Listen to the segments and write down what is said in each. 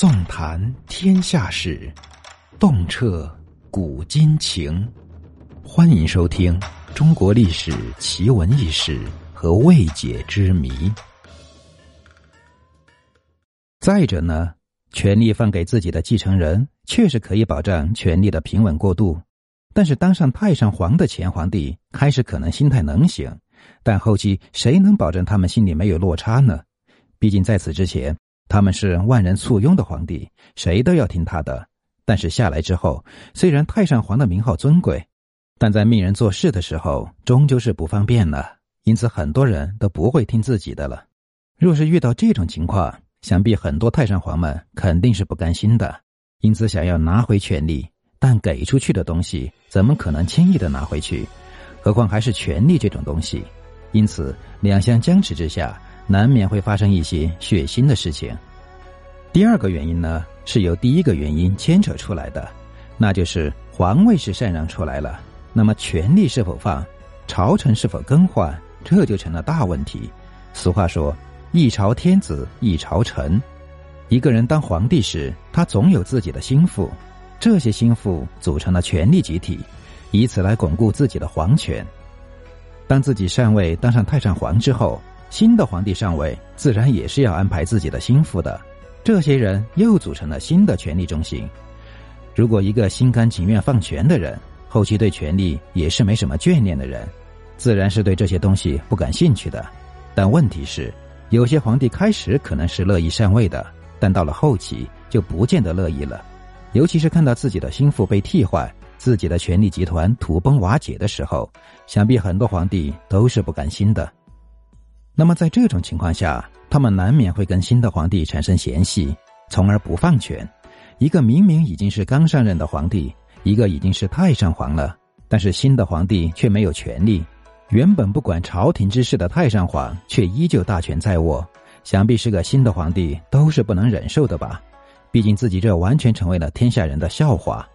纵谈天下事，洞彻古今情。欢迎收听《中国历史奇闻异事和未解之谜》。再者呢，权力放给自己的继承人，确实可以保障权力的平稳过渡。但是，当上太上皇的前皇帝开始可能心态能行，但后期谁能保证他们心里没有落差呢？毕竟在此之前，他们是万人簇拥的皇帝，谁都要听他的。但是下来之后，虽然太上皇的名号尊贵，但在命人做事的时候，终究是不方便了。因此，很多人都不会听自己的了。若是遇到这种情况，想必很多太上皇们肯定是不甘心的，因此想要拿回权力。但给出去的东西怎么可能轻易的拿回去？何况还是权力这种东西。因此，两相僵持之下，难免会发生一些血腥的事情。第二个原因呢，是由第一个原因牵扯出来的，那就是皇位是禅让出来了，那么权力是否放，朝臣是否更换，这就成了大问题。俗话说：“一朝天子一朝臣。”一个人当皇帝时，他总有自己的心腹。这些心腹组成了权力集体，以此来巩固自己的皇权。当自己上位当上太上皇之后，新的皇帝上位，自然也是要安排自己的心腹的。这些人又组成了新的权力中心。如果一个心甘情愿放权的人，后期对权力也是没什么眷恋的人，自然是对这些东西不感兴趣的。但问题是，有些皇帝开始可能是乐意上位的，但到了后期就不见得乐意了。尤其是看到自己的心腹被替换，自己的权力集团土崩瓦解的时候，想必很多皇帝都是不甘心的。那么在这种情况下，他们难免会跟新的皇帝产生嫌隙，从而不放权。一个明明已经是刚上任的皇帝，一个已经是太上皇了，但是新的皇帝却没有权力。原本不管朝廷之事的太上皇却依旧大权在握，想必是个新的皇帝都是不能忍受的吧。毕竟自己这完全成为了天下人的笑话，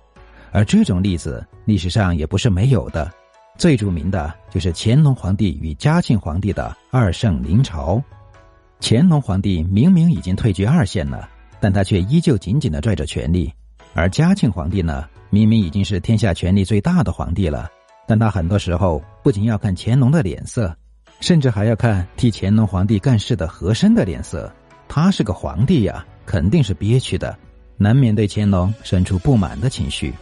而这种例子历史上也不是没有的。最著名的就是乾隆皇帝与嘉庆皇帝的二圣临朝。乾隆皇帝明明已经退居二线了，但他却依旧紧紧的拽着权力；而嘉庆皇帝呢，明明已经是天下权力最大的皇帝了，但他很多时候不仅要看乾隆的脸色，甚至还要看替乾隆皇帝干事的和珅的脸色。他是个皇帝呀。肯定是憋屈的，难免对乾隆生出不满的情绪。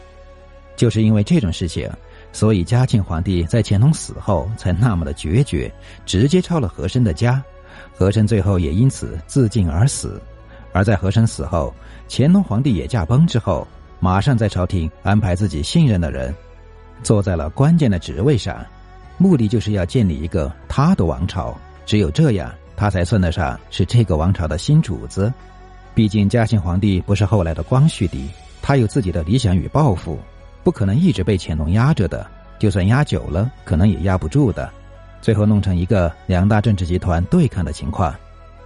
就是因为这种事情，所以嘉庆皇帝在乾隆死后才那么的决绝，直接抄了和珅的家，和珅最后也因此自尽而死。而在和珅死后，乾隆皇帝也驾崩之后，马上在朝廷安排自己信任的人，坐在了关键的职位上，目的就是要建立一个他的王朝。只有这样，他才算得上是这个王朝的新主子。毕竟嘉庆皇帝不是后来的光绪帝，他有自己的理想与抱负，不可能一直被乾隆压着的。就算压久了，可能也压不住的。最后弄成一个两大政治集团对抗的情况。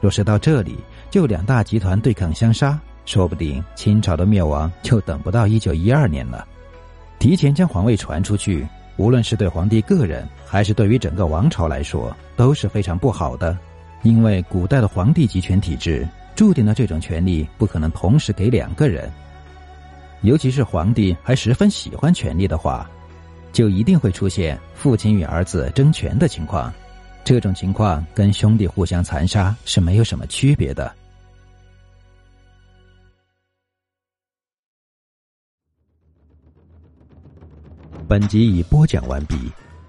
若是到这里就两大集团对抗相杀，说不定清朝的灭亡就等不到一九一二年了。提前将皇位传出去，无论是对皇帝个人，还是对于整个王朝来说，都是非常不好的。因为古代的皇帝集权体制。注定了这种权利不可能同时给两个人，尤其是皇帝还十分喜欢权力的话，就一定会出现父亲与儿子争权的情况。这种情况跟兄弟互相残杀是没有什么区别的。本集已播讲完毕。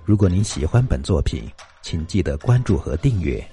如果您喜欢本作品，请记得关注和订阅。